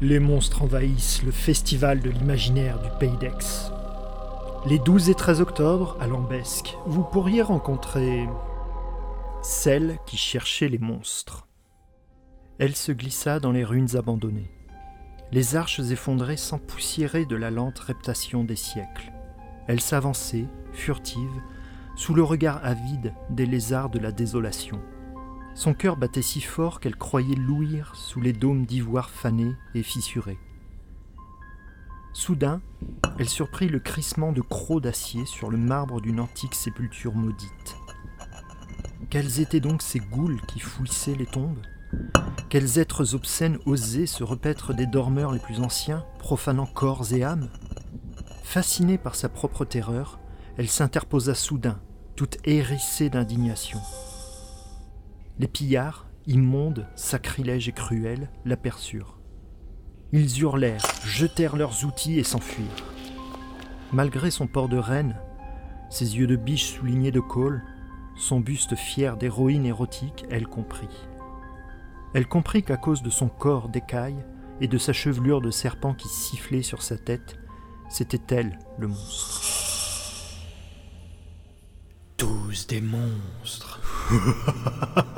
Les monstres envahissent le festival de l'imaginaire du Pays d'Aix. Les 12 et 13 octobre, à Lambesque, vous pourriez rencontrer celle qui cherchait les monstres. Elle se glissa dans les ruines abandonnées. Les arches effondrées s'empoussiéraient de la lente reptation des siècles. Elle s'avançait, furtive, sous le regard avide des lézards de la désolation. Son cœur battait si fort qu'elle croyait louir sous les dômes d'ivoire fanés et fissurés. Soudain, elle surprit le crissement de crocs d'acier sur le marbre d'une antique sépulture maudite. Quels étaient donc ces goules qui fouissaient les tombes? Quels êtres obscènes osaient se repaître des dormeurs les plus anciens, profanant corps et âmes Fascinée par sa propre terreur, elle s'interposa soudain, toute hérissée d'indignation. Les pillards, immondes, sacrilèges et cruels, l'aperçurent. Ils hurlèrent, jetèrent leurs outils et s'enfuirent. Malgré son port de reine, ses yeux de biche soulignés de colle, son buste fier d'héroïne érotique, elle comprit. Elle comprit qu'à cause de son corps d'écaille et de sa chevelure de serpent qui sifflait sur sa tête, c'était elle le monstre. Tous des monstres.